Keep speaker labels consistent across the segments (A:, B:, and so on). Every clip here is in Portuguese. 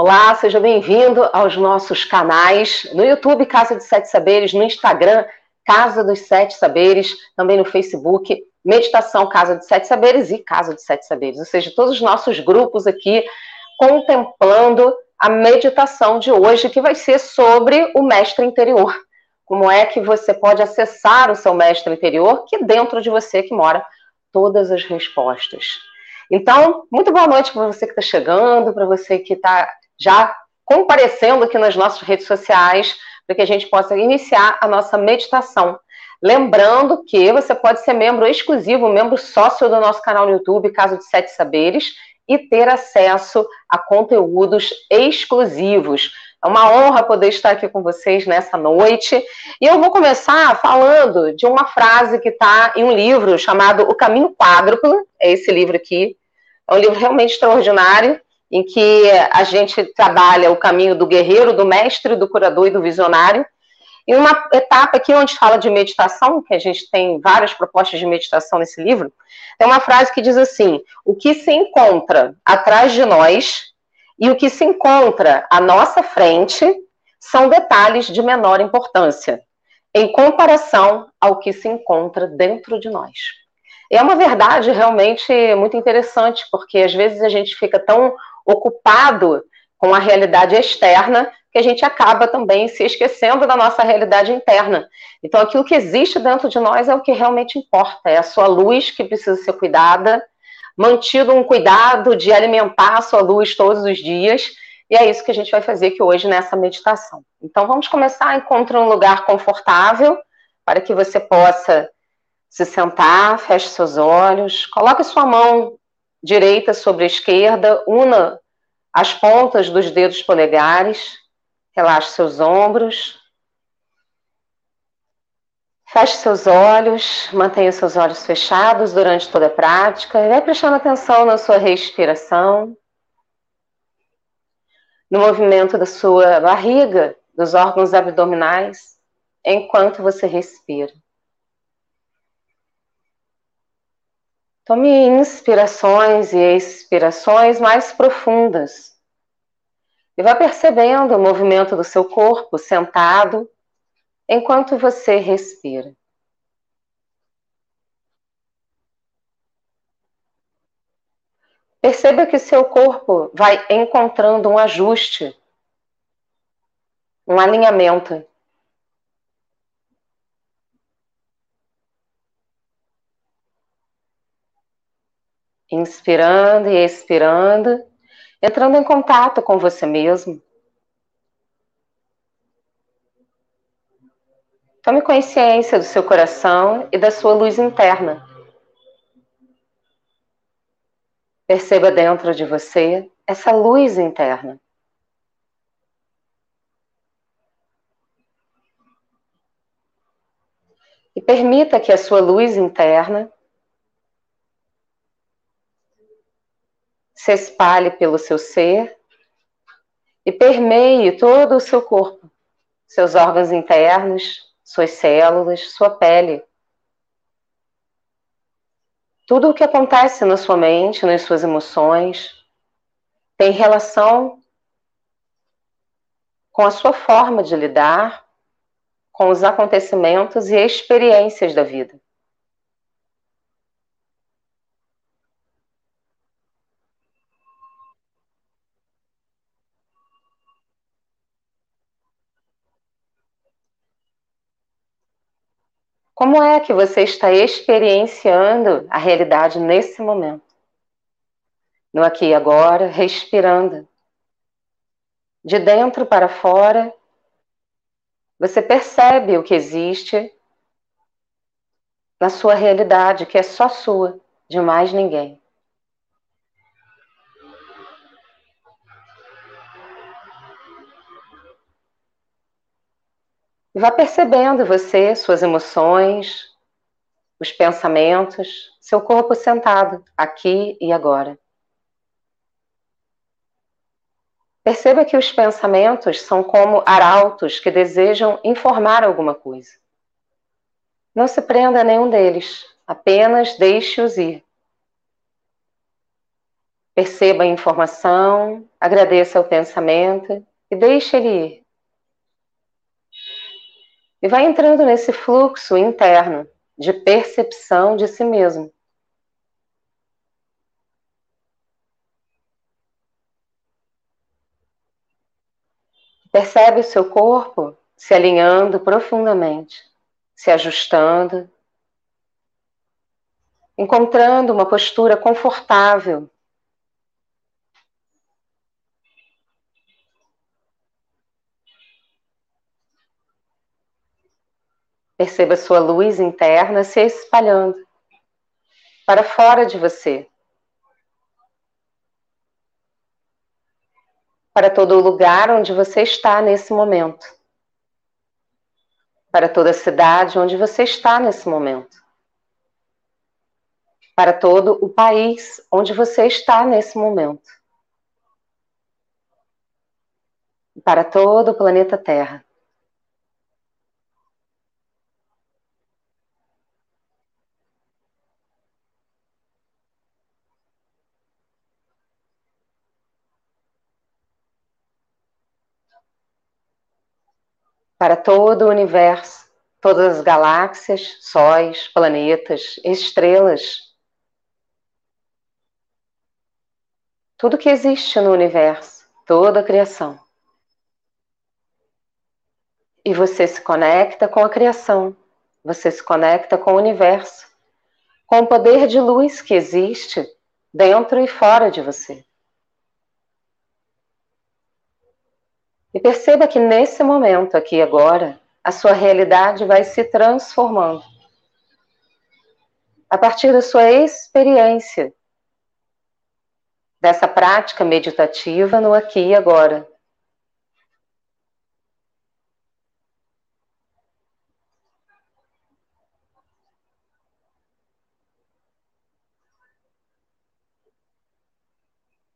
A: Olá, seja bem-vindo aos nossos canais no YouTube Casa dos Sete Saberes, no Instagram Casa dos Sete Saberes, também no Facebook Meditação Casa dos Sete Saberes e Casa dos Sete Saberes, ou seja, todos os nossos grupos aqui contemplando a meditação de hoje, que vai ser sobre o mestre interior. Como é que você pode acessar o seu mestre interior, que dentro de você que mora todas as respostas. Então, muito boa noite para você que está chegando, para você que está já comparecendo aqui nas nossas redes sociais, para que a gente possa iniciar a nossa meditação. Lembrando que você pode ser membro exclusivo, membro sócio do nosso canal no YouTube, Caso de Sete Saberes, e ter acesso a conteúdos exclusivos. É uma honra poder estar aqui com vocês nessa noite. E eu vou começar falando de uma frase que está em um livro chamado O Caminho Quádruplo. É esse livro aqui. É um livro realmente extraordinário, em que a gente trabalha o caminho do guerreiro, do mestre, do curador e do visionário. E uma etapa aqui onde fala de meditação, que a gente tem várias propostas de meditação nesse livro, tem uma frase que diz assim: O que se encontra atrás de nós e o que se encontra à nossa frente são detalhes de menor importância, em comparação ao que se encontra dentro de nós. É uma verdade realmente muito interessante, porque às vezes a gente fica tão ocupado com a realidade externa que a gente acaba também se esquecendo da nossa realidade interna. Então, aquilo que existe dentro de nós é o que realmente importa, é a sua luz que precisa ser cuidada, mantido um cuidado de alimentar a sua luz todos os dias. E é isso que a gente vai fazer aqui hoje nessa meditação. Então vamos começar a encontrar um lugar confortável para que você possa se sentar, feche seus olhos, coloque sua mão direita sobre a esquerda, una as pontas dos dedos polegares, relaxe seus ombros, Feche seus olhos, mantenha seus olhos fechados durante toda a prática e vai prestando atenção na sua respiração, no movimento da sua barriga, dos órgãos abdominais, enquanto você respira. Tome inspirações e expirações mais profundas. E vá percebendo o movimento do seu corpo sentado enquanto você respira. Perceba que seu corpo vai encontrando um ajuste, um alinhamento. Inspirando e expirando, entrando em contato com você mesmo. Tome consciência do seu coração e da sua luz interna. Perceba dentro de você essa luz interna. E permita que a sua luz interna se espalhe pelo seu ser e permeie todo o seu corpo, seus órgãos internos, suas células, sua pele. Tudo o que acontece na sua mente, nas suas emoções, tem relação com a sua forma de lidar com os acontecimentos e experiências da vida. Como é que você está experienciando a realidade nesse momento? No aqui e agora, respirando. De dentro para fora, você percebe o que existe na sua realidade, que é só sua, de mais ninguém. E vá percebendo você, suas emoções, os pensamentos, seu corpo sentado, aqui e agora. Perceba que os pensamentos são como arautos que desejam informar alguma coisa. Não se prenda a nenhum deles, apenas deixe-os ir. Perceba a informação, agradeça o pensamento e deixe ele ir. E vai entrando nesse fluxo interno de percepção de si mesmo. Percebe o seu corpo se alinhando profundamente, se ajustando, encontrando uma postura confortável. Perceba sua luz interna se espalhando para fora de você. Para todo o lugar onde você está nesse momento. Para toda a cidade onde você está nesse momento para todo o país onde você está nesse momento. Para todo o planeta Terra. Para todo o universo, todas as galáxias, sóis, planetas, estrelas, tudo que existe no universo, toda a criação. E você se conecta com a criação, você se conecta com o universo, com o poder de luz que existe dentro e fora de você. E perceba que nesse momento aqui agora, a sua realidade vai se transformando. A partir da sua experiência dessa prática meditativa no aqui e agora.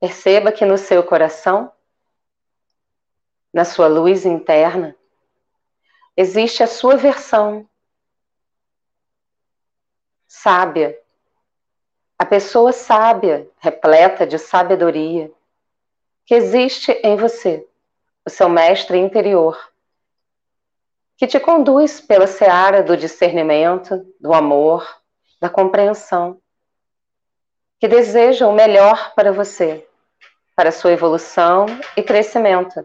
A: Perceba que no seu coração, na sua luz interna, existe a sua versão sábia a pessoa sábia, repleta de sabedoria, que existe em você, o seu mestre interior, que te conduz pela seara do discernimento, do amor, da compreensão, que deseja o melhor para você, para sua evolução e crescimento.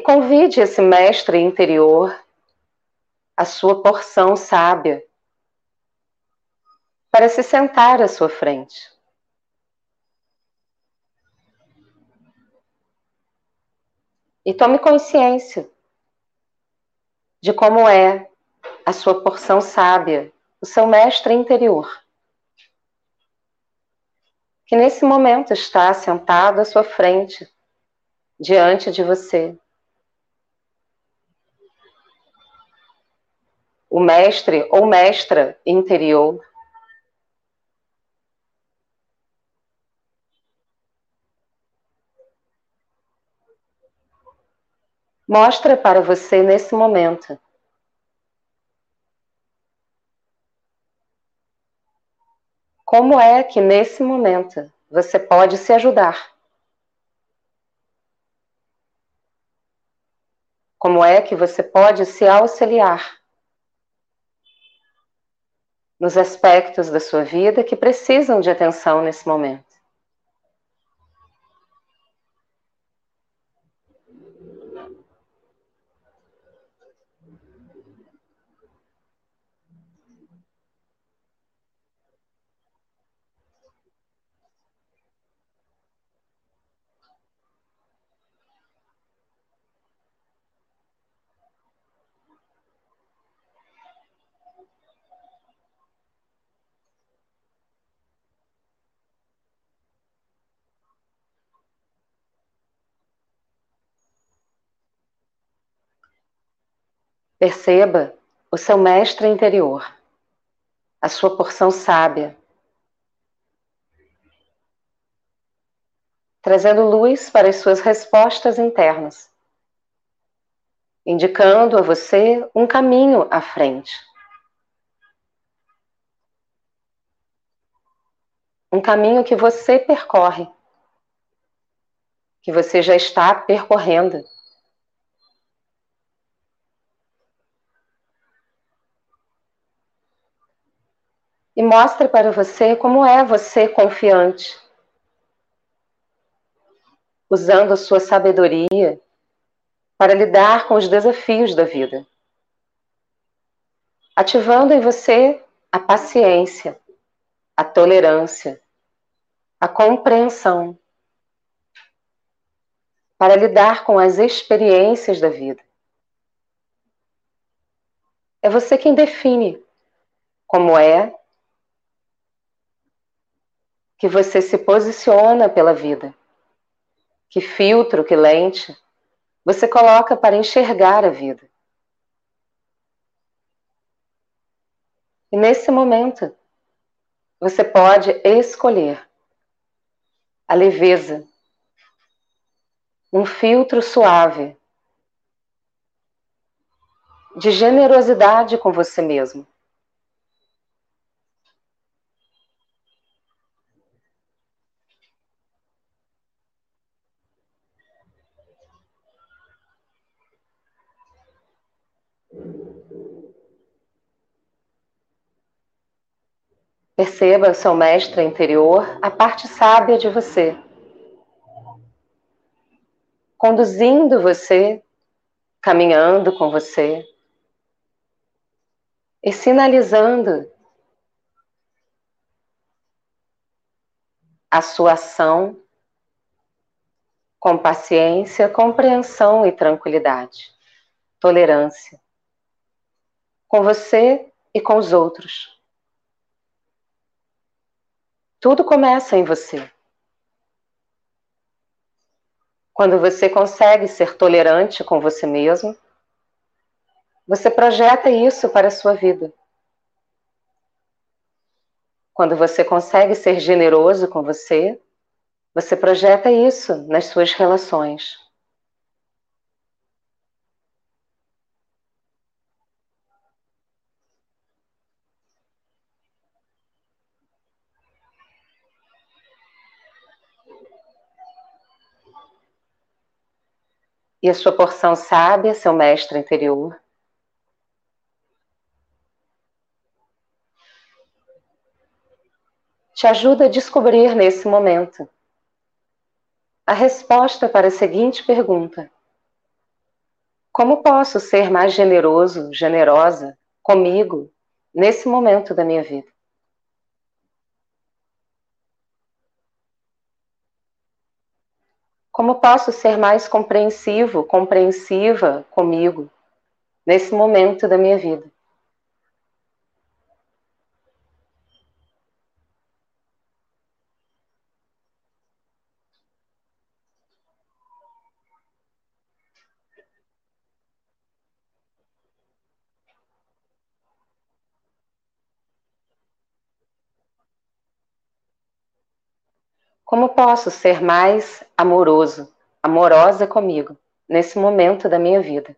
A: E convide esse mestre interior a sua porção sábia para se sentar à sua frente. E tome consciência de como é a sua porção sábia, o seu mestre interior, que nesse momento está sentado à sua frente, diante de você. O mestre ou mestra interior. Mostra para você nesse momento. Como é que nesse momento você pode se ajudar? Como é que você pode se auxiliar? Nos aspectos da sua vida que precisam de atenção nesse momento. Perceba o seu mestre interior, a sua porção sábia, trazendo luz para as suas respostas internas, indicando a você um caminho à frente. um caminho que você percorre, que você já está percorrendo. E mostre para você como é você confiante, usando a sua sabedoria para lidar com os desafios da vida, ativando em você a paciência, a tolerância, a compreensão, para lidar com as experiências da vida. É você quem define como é que você se posiciona pela vida, que filtro, que lente você coloca para enxergar a vida. E nesse momento, você pode escolher a leveza, um filtro suave de generosidade com você mesmo. Perceba o seu mestre interior, a parte sábia de você, conduzindo você, caminhando com você. E sinalizando a sua ação com paciência, compreensão e tranquilidade, tolerância, com você e com os outros. Tudo começa em você. Quando você consegue ser tolerante com você mesmo, você projeta isso para a sua vida. Quando você consegue ser generoso com você, você projeta isso nas suas relações. E a sua porção sábia, seu mestre interior. Te ajuda a descobrir nesse momento a resposta para a seguinte pergunta: Como posso ser mais generoso, generosa comigo nesse momento da minha vida? Como posso ser mais compreensivo, compreensiva comigo nesse momento da minha vida? Como posso ser mais amoroso, amorosa comigo nesse momento da minha vida?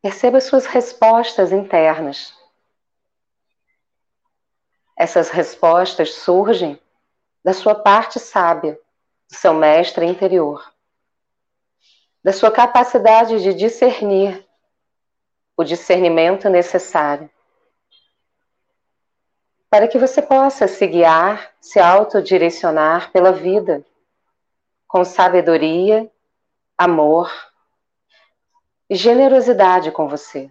A: Perceba suas respostas internas. Essas respostas surgem da sua parte sábia, do seu mestre interior, da sua capacidade de discernir o discernimento necessário para que você possa se guiar, se autodirecionar pela vida com sabedoria, amor e generosidade com você.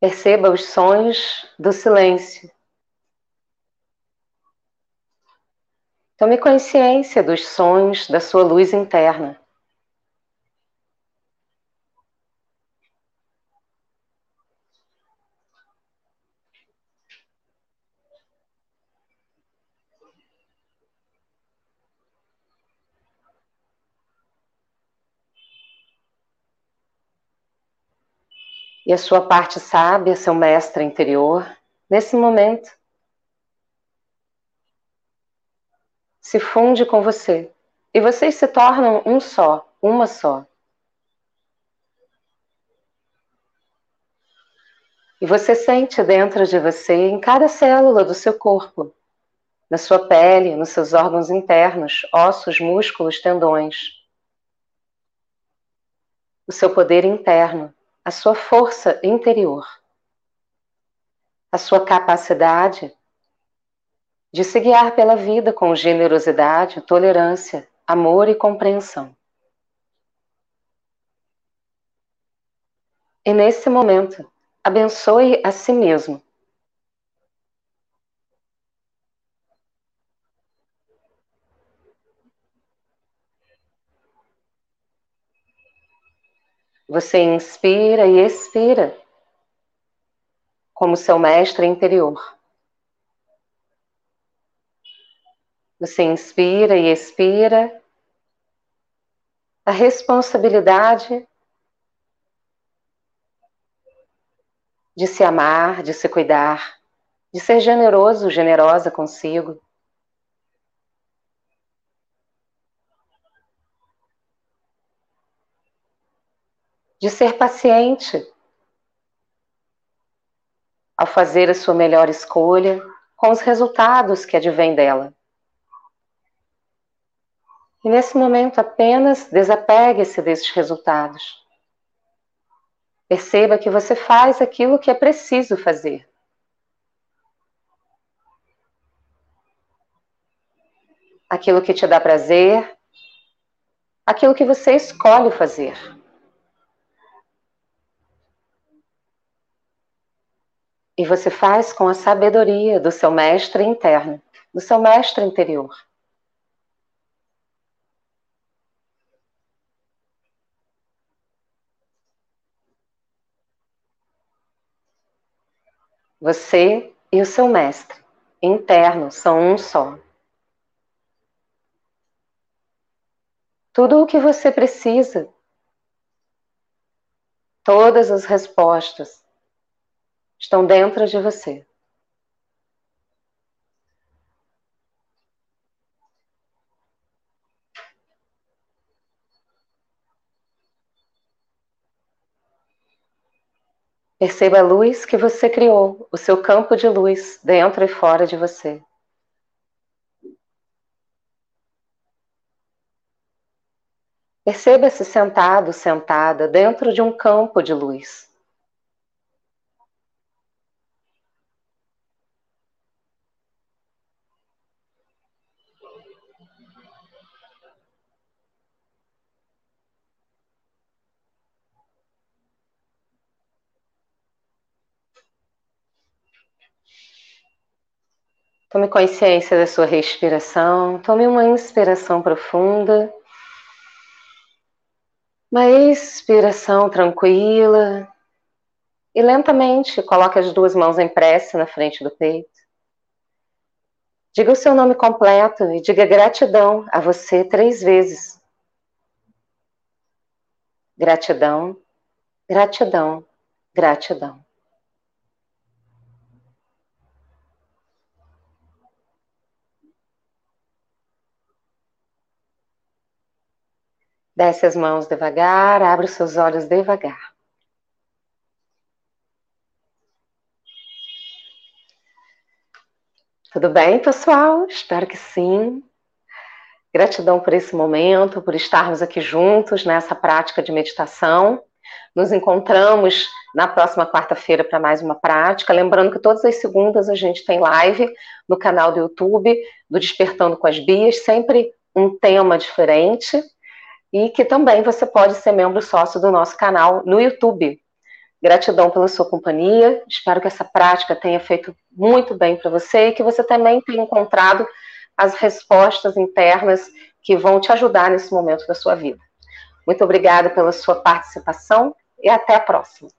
A: Perceba os sons do silêncio. Tome consciência dos sons da sua luz interna. E a sua parte sábia, seu mestre interior, nesse momento, se funde com você. E vocês se tornam um só, uma só. E você sente dentro de você, em cada célula do seu corpo, na sua pele, nos seus órgãos internos, ossos, músculos, tendões, o seu poder interno, a sua força interior, a sua capacidade de se guiar pela vida com generosidade, tolerância, amor e compreensão. E nesse momento, abençoe a si mesmo. Você inspira e expira como seu mestre interior. Você inspira e expira a responsabilidade de se amar, de se cuidar, de ser generoso, generosa consigo. De ser paciente ao fazer a sua melhor escolha com os resultados que advêm dela. E nesse momento apenas desapegue-se desses resultados. Perceba que você faz aquilo que é preciso fazer. Aquilo que te dá prazer, aquilo que você escolhe fazer. E você faz com a sabedoria do seu mestre interno, do seu mestre interior. Você e o seu mestre interno são um só. Tudo o que você precisa, todas as respostas estão dentro de você. Perceba a luz que você criou, o seu campo de luz, dentro e fora de você. Perceba-se sentado, sentada, dentro de um campo de luz. Tome consciência da sua respiração. Tome uma inspiração profunda. Uma expiração tranquila. E lentamente coloque as duas mãos em prece na frente do peito. Diga o seu nome completo e diga gratidão a você três vezes. Gratidão, gratidão, gratidão. Desce as mãos devagar, abre os seus olhos devagar. Tudo bem, pessoal? Espero que sim. Gratidão por esse momento, por estarmos aqui juntos nessa prática de meditação. Nos encontramos na próxima quarta-feira para mais uma prática. Lembrando que todas as segundas a gente tem live no canal do YouTube do Despertando com as Bias, sempre um tema diferente e que também você pode ser membro sócio do nosso canal no YouTube. Gratidão pela sua companhia. Espero que essa prática tenha feito muito bem para você e que você também tenha encontrado as respostas internas que vão te ajudar nesse momento da sua vida. Muito obrigada pela sua participação e até a próxima.